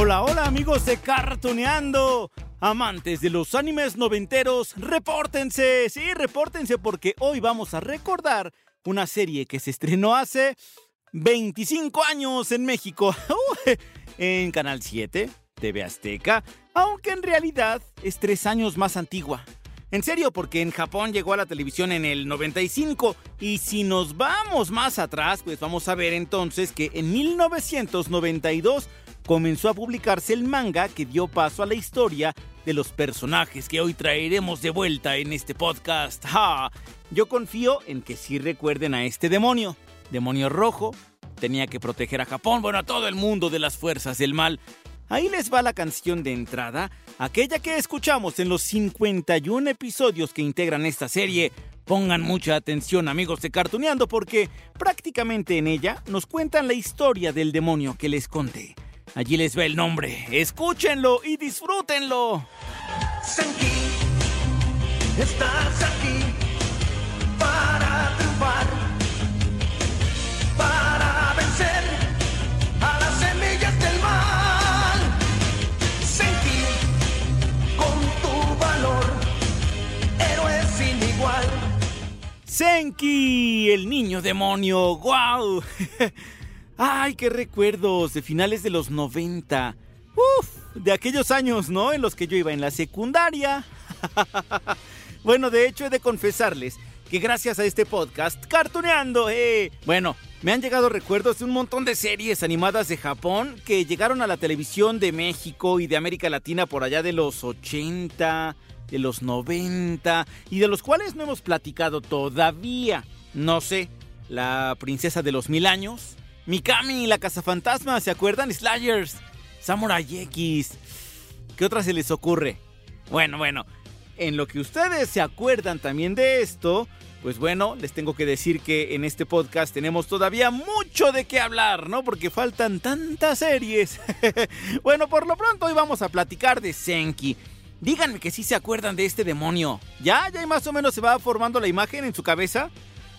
Hola, hola amigos de Cartoneando. Amantes de los animes noventeros, repórtense, sí, repórtense porque hoy vamos a recordar una serie que se estrenó hace 25 años en México, en Canal 7, TV Azteca, aunque en realidad es tres años más antigua. En serio, porque en Japón llegó a la televisión en el 95 y si nos vamos más atrás, pues vamos a ver entonces que en 1992 comenzó a publicarse el manga que dio paso a la historia de los personajes que hoy traeremos de vuelta en este podcast. ¡Ja! Yo confío en que sí recuerden a este demonio. Demonio rojo, tenía que proteger a Japón, bueno, a todo el mundo de las fuerzas del mal. Ahí les va la canción de entrada, aquella que escuchamos en los 51 episodios que integran esta serie. Pongan mucha atención amigos de Cartuneando porque prácticamente en ella nos cuentan la historia del demonio que les conté. Allí les va el nombre. Escúchenlo y disfrútenlo. Senki, estás aquí para triunfar, para vencer a las semillas del mal. Senki, con tu valor, héroe sin igual. Senki, el niño demonio. ¡Guau! Ay, qué recuerdos de finales de los 90. Uf, de aquellos años, ¿no? En los que yo iba en la secundaria. bueno, de hecho he de confesarles que gracias a este podcast, Cartuneando, eh, bueno, me han llegado recuerdos de un montón de series animadas de Japón que llegaron a la televisión de México y de América Latina por allá de los 80, de los 90 y de los cuales no hemos platicado todavía. No sé, la princesa de los mil años, Mikami, la cazafantasma, ¿se acuerdan? Slayers, Samurai X. ¿Qué otra se les ocurre? Bueno, bueno, en lo que ustedes se acuerdan también de esto, pues bueno, les tengo que decir que en este podcast tenemos todavía mucho de qué hablar, ¿no? Porque faltan tantas series. bueno, por lo pronto hoy vamos a platicar de Senki. Díganme que sí se acuerdan de este demonio. ¿Ya? ¿Ya más o menos se va formando la imagen en su cabeza?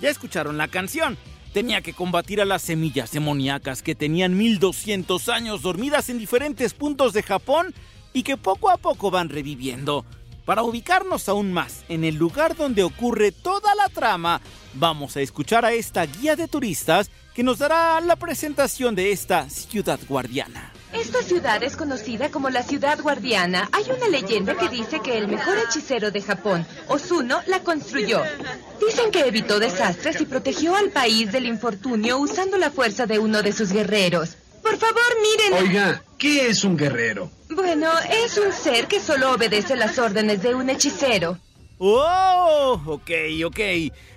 Ya escucharon la canción. Tenía que combatir a las semillas demoníacas que tenían 1200 años dormidas en diferentes puntos de Japón y que poco a poco van reviviendo. Para ubicarnos aún más en el lugar donde ocurre toda la trama, vamos a escuchar a esta guía de turistas que nos dará la presentación de esta ciudad guardiana. Esta ciudad es conocida como la ciudad guardiana. Hay una leyenda que dice que el mejor hechicero de Japón, Osuno, la construyó. Dicen que evitó desastres y protegió al país del infortunio usando la fuerza de uno de sus guerreros. Por favor, miren. Oiga, ¿qué es un guerrero? Bueno, es un ser que solo obedece las órdenes de un hechicero. ¡Oh! Ok, ok.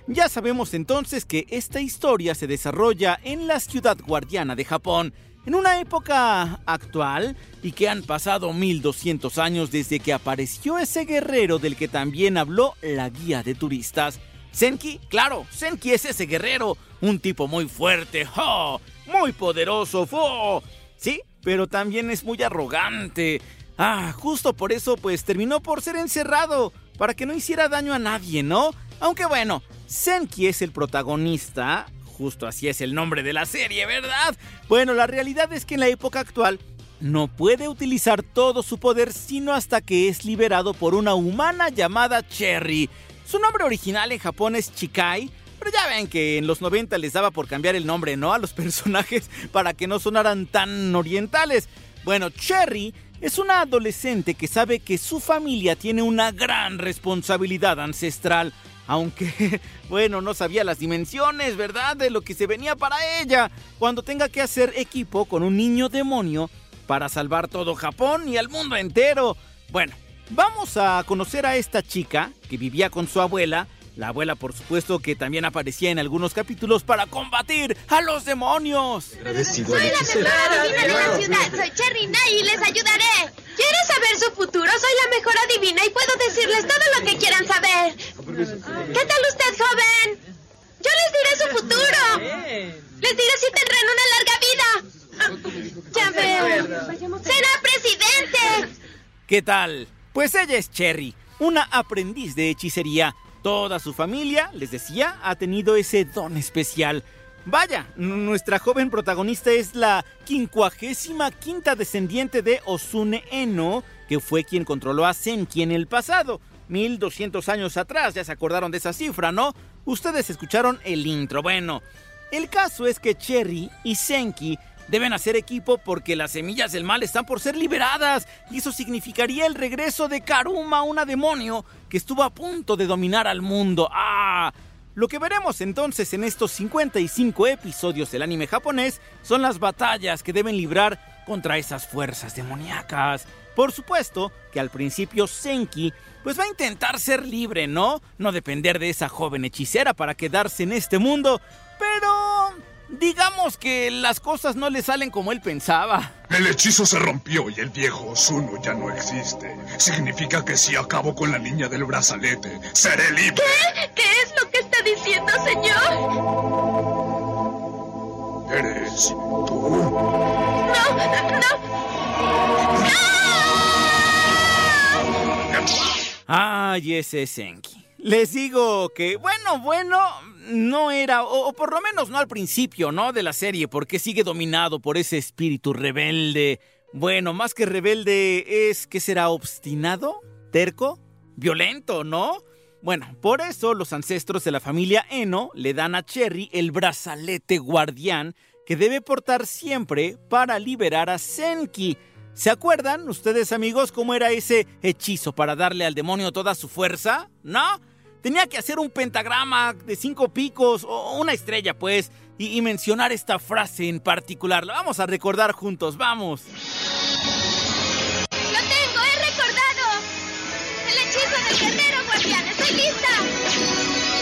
Ya sabemos entonces que esta historia se desarrolla en la ciudad guardiana de Japón, en una época actual y que han pasado 1200 años desde que apareció ese guerrero del que también habló la guía de turistas. Senki, claro, Senki es ese guerrero, un tipo muy fuerte, ¡oh! muy poderoso, ¡oh! sí, pero también es muy arrogante. Ah, justo por eso pues terminó por ser encerrado, para que no hiciera daño a nadie, ¿no? Aunque bueno, Senki es el protagonista, justo así es el nombre de la serie, ¿verdad? Bueno, la realidad es que en la época actual no puede utilizar todo su poder sino hasta que es liberado por una humana llamada Cherry. Su nombre original en Japón es Chikai, pero ya ven que en los 90 les daba por cambiar el nombre, ¿no? A los personajes para que no sonaran tan orientales. Bueno, Cherry es una adolescente que sabe que su familia tiene una gran responsabilidad ancestral, aunque, bueno, no sabía las dimensiones, ¿verdad?, de lo que se venía para ella cuando tenga que hacer equipo con un niño demonio para salvar todo Japón y al mundo entero. Bueno, vamos a conocer a esta chica que vivía con su abuela la abuela, por supuesto, que también aparecía en algunos capítulos para combatir a los demonios. Soy la mejor adivina de la ciudad. Soy Cherry Nay y les ayudaré. ¿Quieres saber su futuro? Soy la mejor adivina y puedo decirles todo lo que quieran saber. ¿Qué tal usted, joven? Yo les diré su futuro. Les diré si tendrán una larga vida. Ya veo. Será presidente. ¿Qué tal? Pues ella es Cherry, una aprendiz de hechicería Toda su familia, les decía, ha tenido ese don especial. Vaya, nuestra joven protagonista es la quincuagésima quinta descendiente de Osune Eno, que fue quien controló a Senki en el pasado. 1200 años atrás, ya se acordaron de esa cifra, ¿no? Ustedes escucharon el intro. Bueno, el caso es que Cherry y Senki Deben hacer equipo porque las semillas del mal están por ser liberadas y eso significaría el regreso de Karuma, una demonio que estuvo a punto de dominar al mundo. ¡Ah! Lo que veremos entonces en estos 55 episodios del anime japonés son las batallas que deben librar contra esas fuerzas demoníacas. Por supuesto que al principio Senki pues va a intentar ser libre, ¿no? No depender de esa joven hechicera para quedarse en este mundo, pero Digamos que las cosas no le salen como él pensaba. El hechizo se rompió y el viejo Osuno ya no existe. Significa que si acabo con la niña del brazalete, seré libre. ¿Qué? ¿Qué es lo que está diciendo, señor? ¿Eres tú? No, no. ¡No! Ay, ese Senki. Les digo que, bueno, bueno, no era, o, por lo menos no al principio, ¿no? De la serie, porque sigue dominado por ese espíritu rebelde. Bueno, más que rebelde es que será obstinado, terco, violento, ¿no? Bueno, por eso los ancestros de la familia Eno le dan a Cherry el brazalete guardián que debe portar siempre para liberar a Senki. ¿Se acuerdan ustedes amigos cómo era ese hechizo para darle al demonio toda su fuerza? ¿No? Tenía que hacer un pentagrama de cinco picos o una estrella, pues, y, mencionar esta frase en particular. La vamos a recordar juntos, vamos. ¡Lo tengo! ¡He recordado! ¡El hechizo del guerrero guardián! ¡Estoy lista!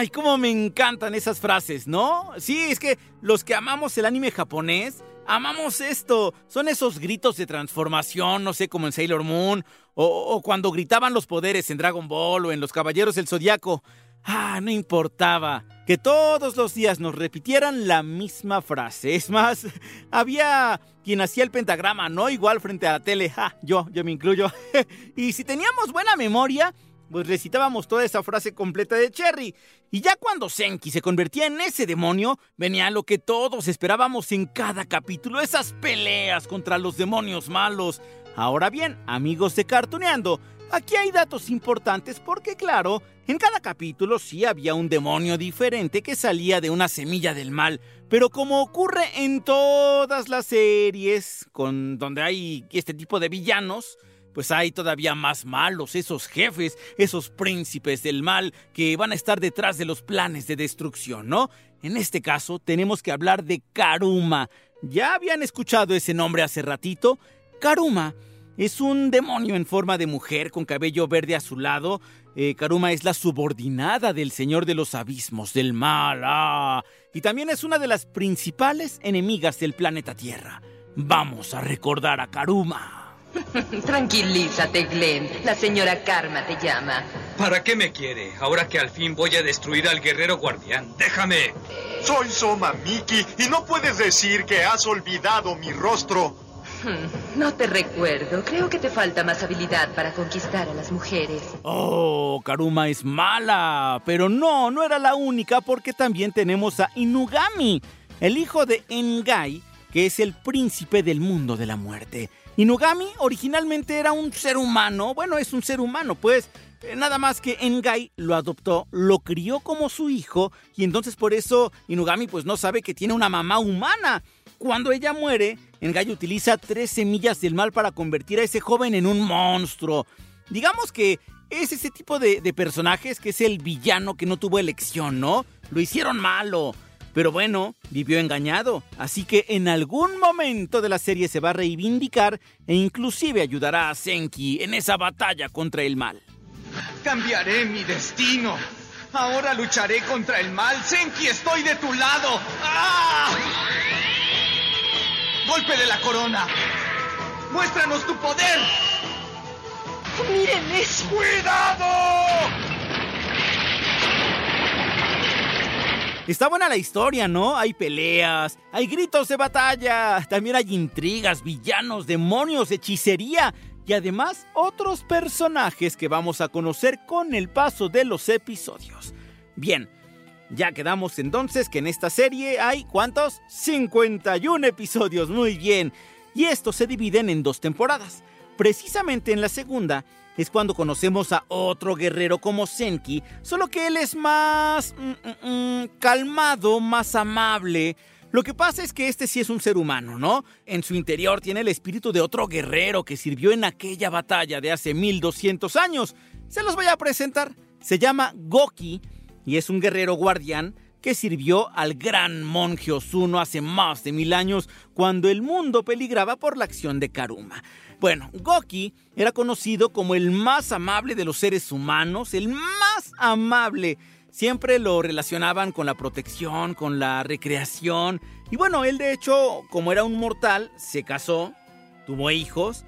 Ay, cómo me encantan esas frases, ¿no? Sí, es que los que amamos el anime japonés, amamos esto. Son esos gritos de transformación, no sé, como en Sailor Moon, o, cuando gritaban los poderes en Dragon Ball o en Los Caballeros del Zodiaco. Ah, no importaba que todos los días nos repitieran la misma frase. Es más, había quien hacía el pentagrama, no igual frente a la tele. Ah, yo, yo me incluyo. y si teníamos buena memoria, pues recitábamos toda esa frase completa de Cherry. Y ya cuando Senki se convertía en ese demonio, venía lo que todos esperábamos en cada capítulo, esas peleas contra los demonios malos. Ahora bien, amigos de Cartuneando, aquí hay datos importantes porque claro, en cada capítulo sí había un demonio diferente que salía de una semilla del mal, pero como ocurre en todas las series con donde hay este tipo de villanos, pues hay todavía más malos, esos jefes, esos príncipes del mal que van a estar detrás de los planes de destrucción, ¿no? En este caso tenemos que hablar de Karuma. ¿Ya habían escuchado ese nombre hace ratito? Karuma es un demonio en forma de mujer con cabello verde azulado. Eh, Karuma es la subordinada del Señor de los Abismos, del mal. Ah, y también es una de las principales enemigas del planeta Tierra. Vamos a recordar a Karuma. Tranquilízate, Glenn. La señora Karma te llama. ¿Para qué me quiere? Ahora que al fin voy a destruir al guerrero guardián. ¡Déjame! Soy Soma Miki y no puedes decir que has olvidado mi rostro. Hmm, no te recuerdo. Creo que te falta más habilidad para conquistar a las mujeres. Oh, Karuma es mala. Pero no, no era la única porque también tenemos a Inugami, el hijo de Engai, que es el príncipe del mundo de la muerte. Inugami originalmente era un ser humano, bueno, es un ser humano, pues, eh, nada más que Engai lo adoptó, lo crió como su hijo y entonces por eso Inugami pues no sabe que tiene una mamá humana. Cuando ella muere, Engai utiliza tres semillas del mal para convertir a ese joven en un monstruo. Digamos que es ese tipo de, de personajes que es el villano que no tuvo elección, ¿no? Lo hicieron malo. Pero bueno, vivió engañado, así que en algún momento de la serie se va a reivindicar e inclusive ayudará a Senki en esa batalla contra el mal. Cambiaré mi destino. Ahora lucharé contra el mal. Senki, estoy de tu lado. ¡Ah! Golpe de la corona. Muéstranos tu poder. Miren eso. ¡Cuidado! Está buena la historia, ¿no? Hay peleas, hay gritos de batalla, también hay intrigas, villanos, demonios, hechicería y además otros personajes que vamos a conocer con el paso de los episodios. Bien, ya quedamos entonces que en esta serie hay ¿cuántos? 51 episodios, muy bien. Y estos se dividen en dos temporadas. Precisamente en la segunda es cuando conocemos a otro guerrero como Senki, solo que él es más mm, mm, mm, calmado, más amable. Lo que pasa es que este sí es un ser humano, ¿no? En su interior tiene el espíritu de otro guerrero que sirvió en aquella batalla de hace 1200 años. Se los voy a presentar. Se llama Goki y es un guerrero guardián que sirvió al gran monje Osuno hace más de mil años cuando el mundo peligraba por la acción de Karuma. Bueno, Goki era conocido como el más amable de los seres humanos, el más amable. Siempre lo relacionaban con la protección, con la recreación. Y bueno, él de hecho, como era un mortal, se casó, tuvo hijos.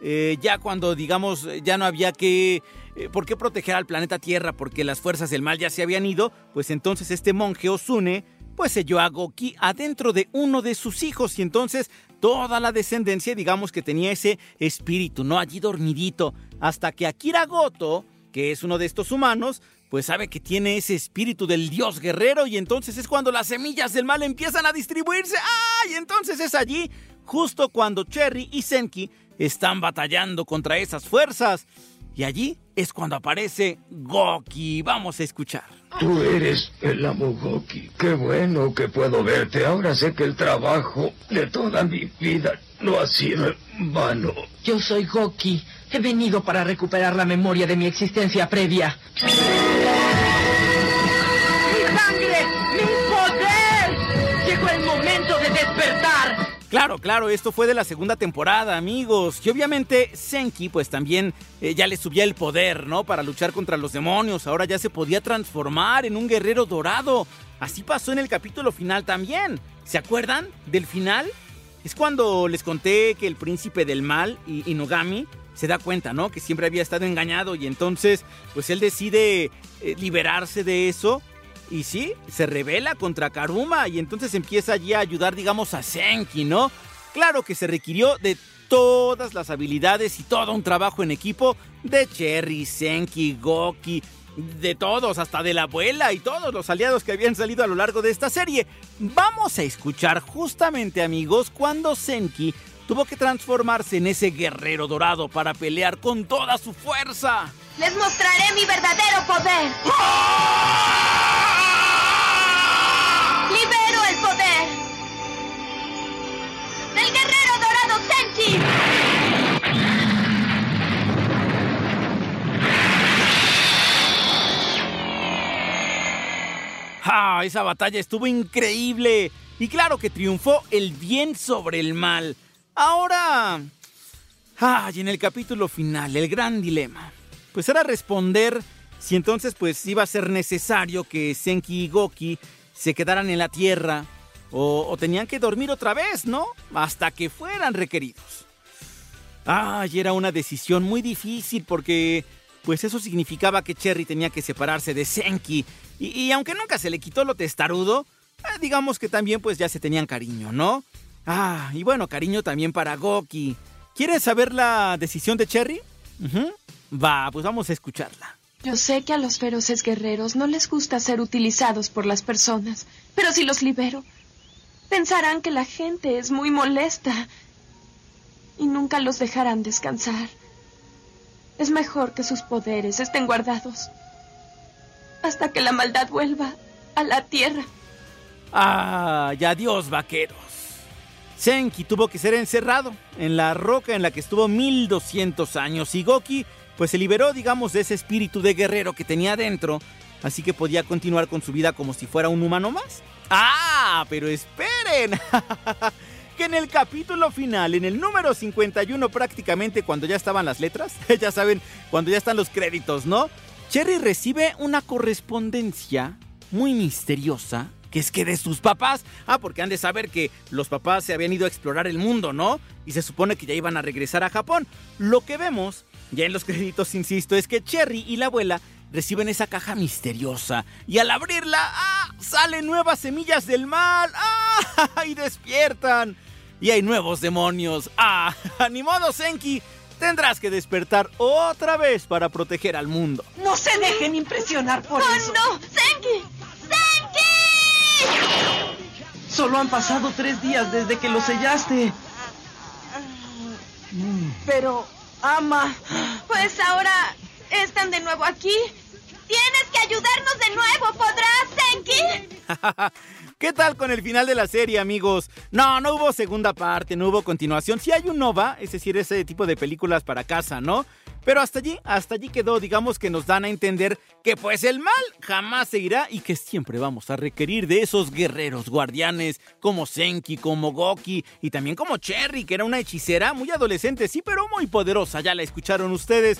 Eh, ya cuando, digamos, ya no había que... eh, ¿Por qué proteger al planeta Tierra? Porque las fuerzas del mal ya se habían ido. Pues entonces este monje Osune pues selló a Goki adentro de uno de sus hijos y entonces toda la descendencia digamos que tenía ese espíritu, ¿no? Allí dormidito, hasta que Akira Goto, que es uno de estos humanos, pues sabe que tiene ese espíritu del dios guerrero y entonces es cuando las semillas del mal empiezan a distribuirse. ¡Ah! Y entonces es allí, justo cuando Cherry y Senki están batallando contra esas fuerzas. Y allí es cuando aparece Goki. Vamos a escuchar. Tú eres el amo Goki. Qué bueno que puedo verte. Ahora sé que el trabajo de toda mi vida no ha sido en vano. Yo soy Goki. He venido para recuperar la memoria de mi existencia previa. Claro, claro, esto fue de la segunda temporada, amigos. Y obviamente Senki, pues también eh, ya le subía el poder, ¿no? Para luchar contra los demonios. Ahora ya se podía transformar en un guerrero dorado. Así pasó en el capítulo final también. ¿Se acuerdan del final? Es cuando les conté que el príncipe del mal, I- Inugami, se da cuenta, ¿no? Que siempre había estado engañado y entonces, pues él decide eh, liberarse de eso. Y sí, se revela contra Karuma y entonces empieza allí a ayudar, digamos, a Senki, ¿no? Claro que se requirió de todas las habilidades y todo un trabajo en equipo de Cherry, Senki, Goki, de todos, hasta de la abuela y todos los aliados que habían salido a lo largo de esta serie. Vamos a escuchar justamente, amigos, cuando Senki tuvo que transformarse en ese guerrero dorado para pelear con toda su fuerza. Les mostraré mi verdadero poder. ¡Ah! Esa batalla estuvo increíble. Y claro que triunfó el bien sobre el mal. Ahora... ¡Ah! Y en el capítulo final, el gran dilema. Pues era responder si entonces pues iba a ser necesario que Senki y Goki se quedaran en la tierra o tenían que dormir otra vez, ¿no? Hasta que fueran requeridos. ¡Ay! Era una decisión muy difícil porque pues eso significaba que Cherry tenía que separarse de Senki. Y, y aunque nunca se le quitó lo testarudo, eh, digamos que también pues ya se tenían cariño, ¿no? Ah, y bueno, cariño también para Goki. ¿Quieres saber la decisión de Cherry? Va, pues vamos a escucharla. Yo sé que a los feroces guerreros no les gusta ser utilizados por las personas, pero si los libero, pensarán que la gente es muy molesta. Y nunca los dejarán descansar. Es mejor que sus poderes estén guardados hasta que la maldad vuelva a la tierra. ¡Ah! Y adiós, vaqueros. Senki tuvo que ser encerrado en la roca en la que estuvo 1200 años y Goki pues se liberó, digamos, de ese espíritu de guerrero que tenía dentro, así que podía continuar con su vida como si fuera un humano más. ¡Ah! Pero esperen. que en el capítulo final, en el número 51 prácticamente cuando ya estaban las letras, ya saben, cuando ya están los créditos, ¿no? Cherry recibe una correspondencia muy misteriosa, que es que de sus papás, ah, porque han de saber que los papás se habían ido a explorar el mundo, ¿no? Y se supone que ya iban a regresar a Japón. Lo que vemos, ya en los créditos, insisto, es que Cherry y la abuela reciben esa caja misteriosa y al abrirla, ¡ah! salen nuevas semillas del mal, ¡ah! Y despiertan. Y hay nuevos demonios, ¡ah! Ni modo, Senki, tendrás que despertar otra vez para proteger al mundo. No se dejen impresionar por ¡Oh, eso. no! ¡Senki! ¡Senki! Solo han pasado tres días desde que lo sellaste. Pero, ama. Pues ahora están de nuevo aquí. Tienes que ayudarnos de nuevo, ¿podrás, Senki? ¿Qué tal con el final de la serie, amigos? No, no hubo segunda parte, no hubo continuación. Sí hay un Nova, es decir, ese tipo de películas para casa, ¿no? Pero hasta allí, hasta allí quedó, digamos que nos dan a entender que pues el mal jamás se irá y que siempre vamos a requerir de esos guerreros guardianes como Senki, como Goki y también como Cherry, que era una hechicera muy adolescente, sí, pero muy poderosa, ya la escucharon ustedes.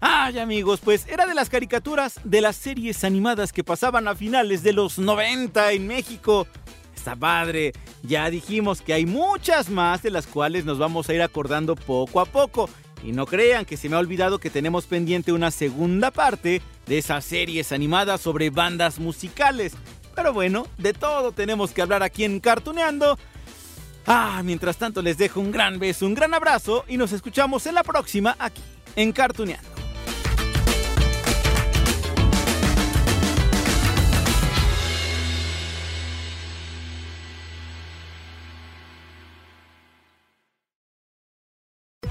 Ay amigos, pues era de las caricaturas de las series animadas que pasaban a finales de los 90 en México. Está padre, ya dijimos que hay muchas más de las cuales nos vamos a ir acordando poco a poco. Y no crean que se me ha olvidado que tenemos pendiente una segunda parte de esas series animadas sobre bandas musicales. Pero bueno, de todo tenemos que hablar aquí en Cartuneando. Ah, mientras tanto les dejo un gran beso, un gran abrazo y nos escuchamos en la próxima aquí en Cartuneando.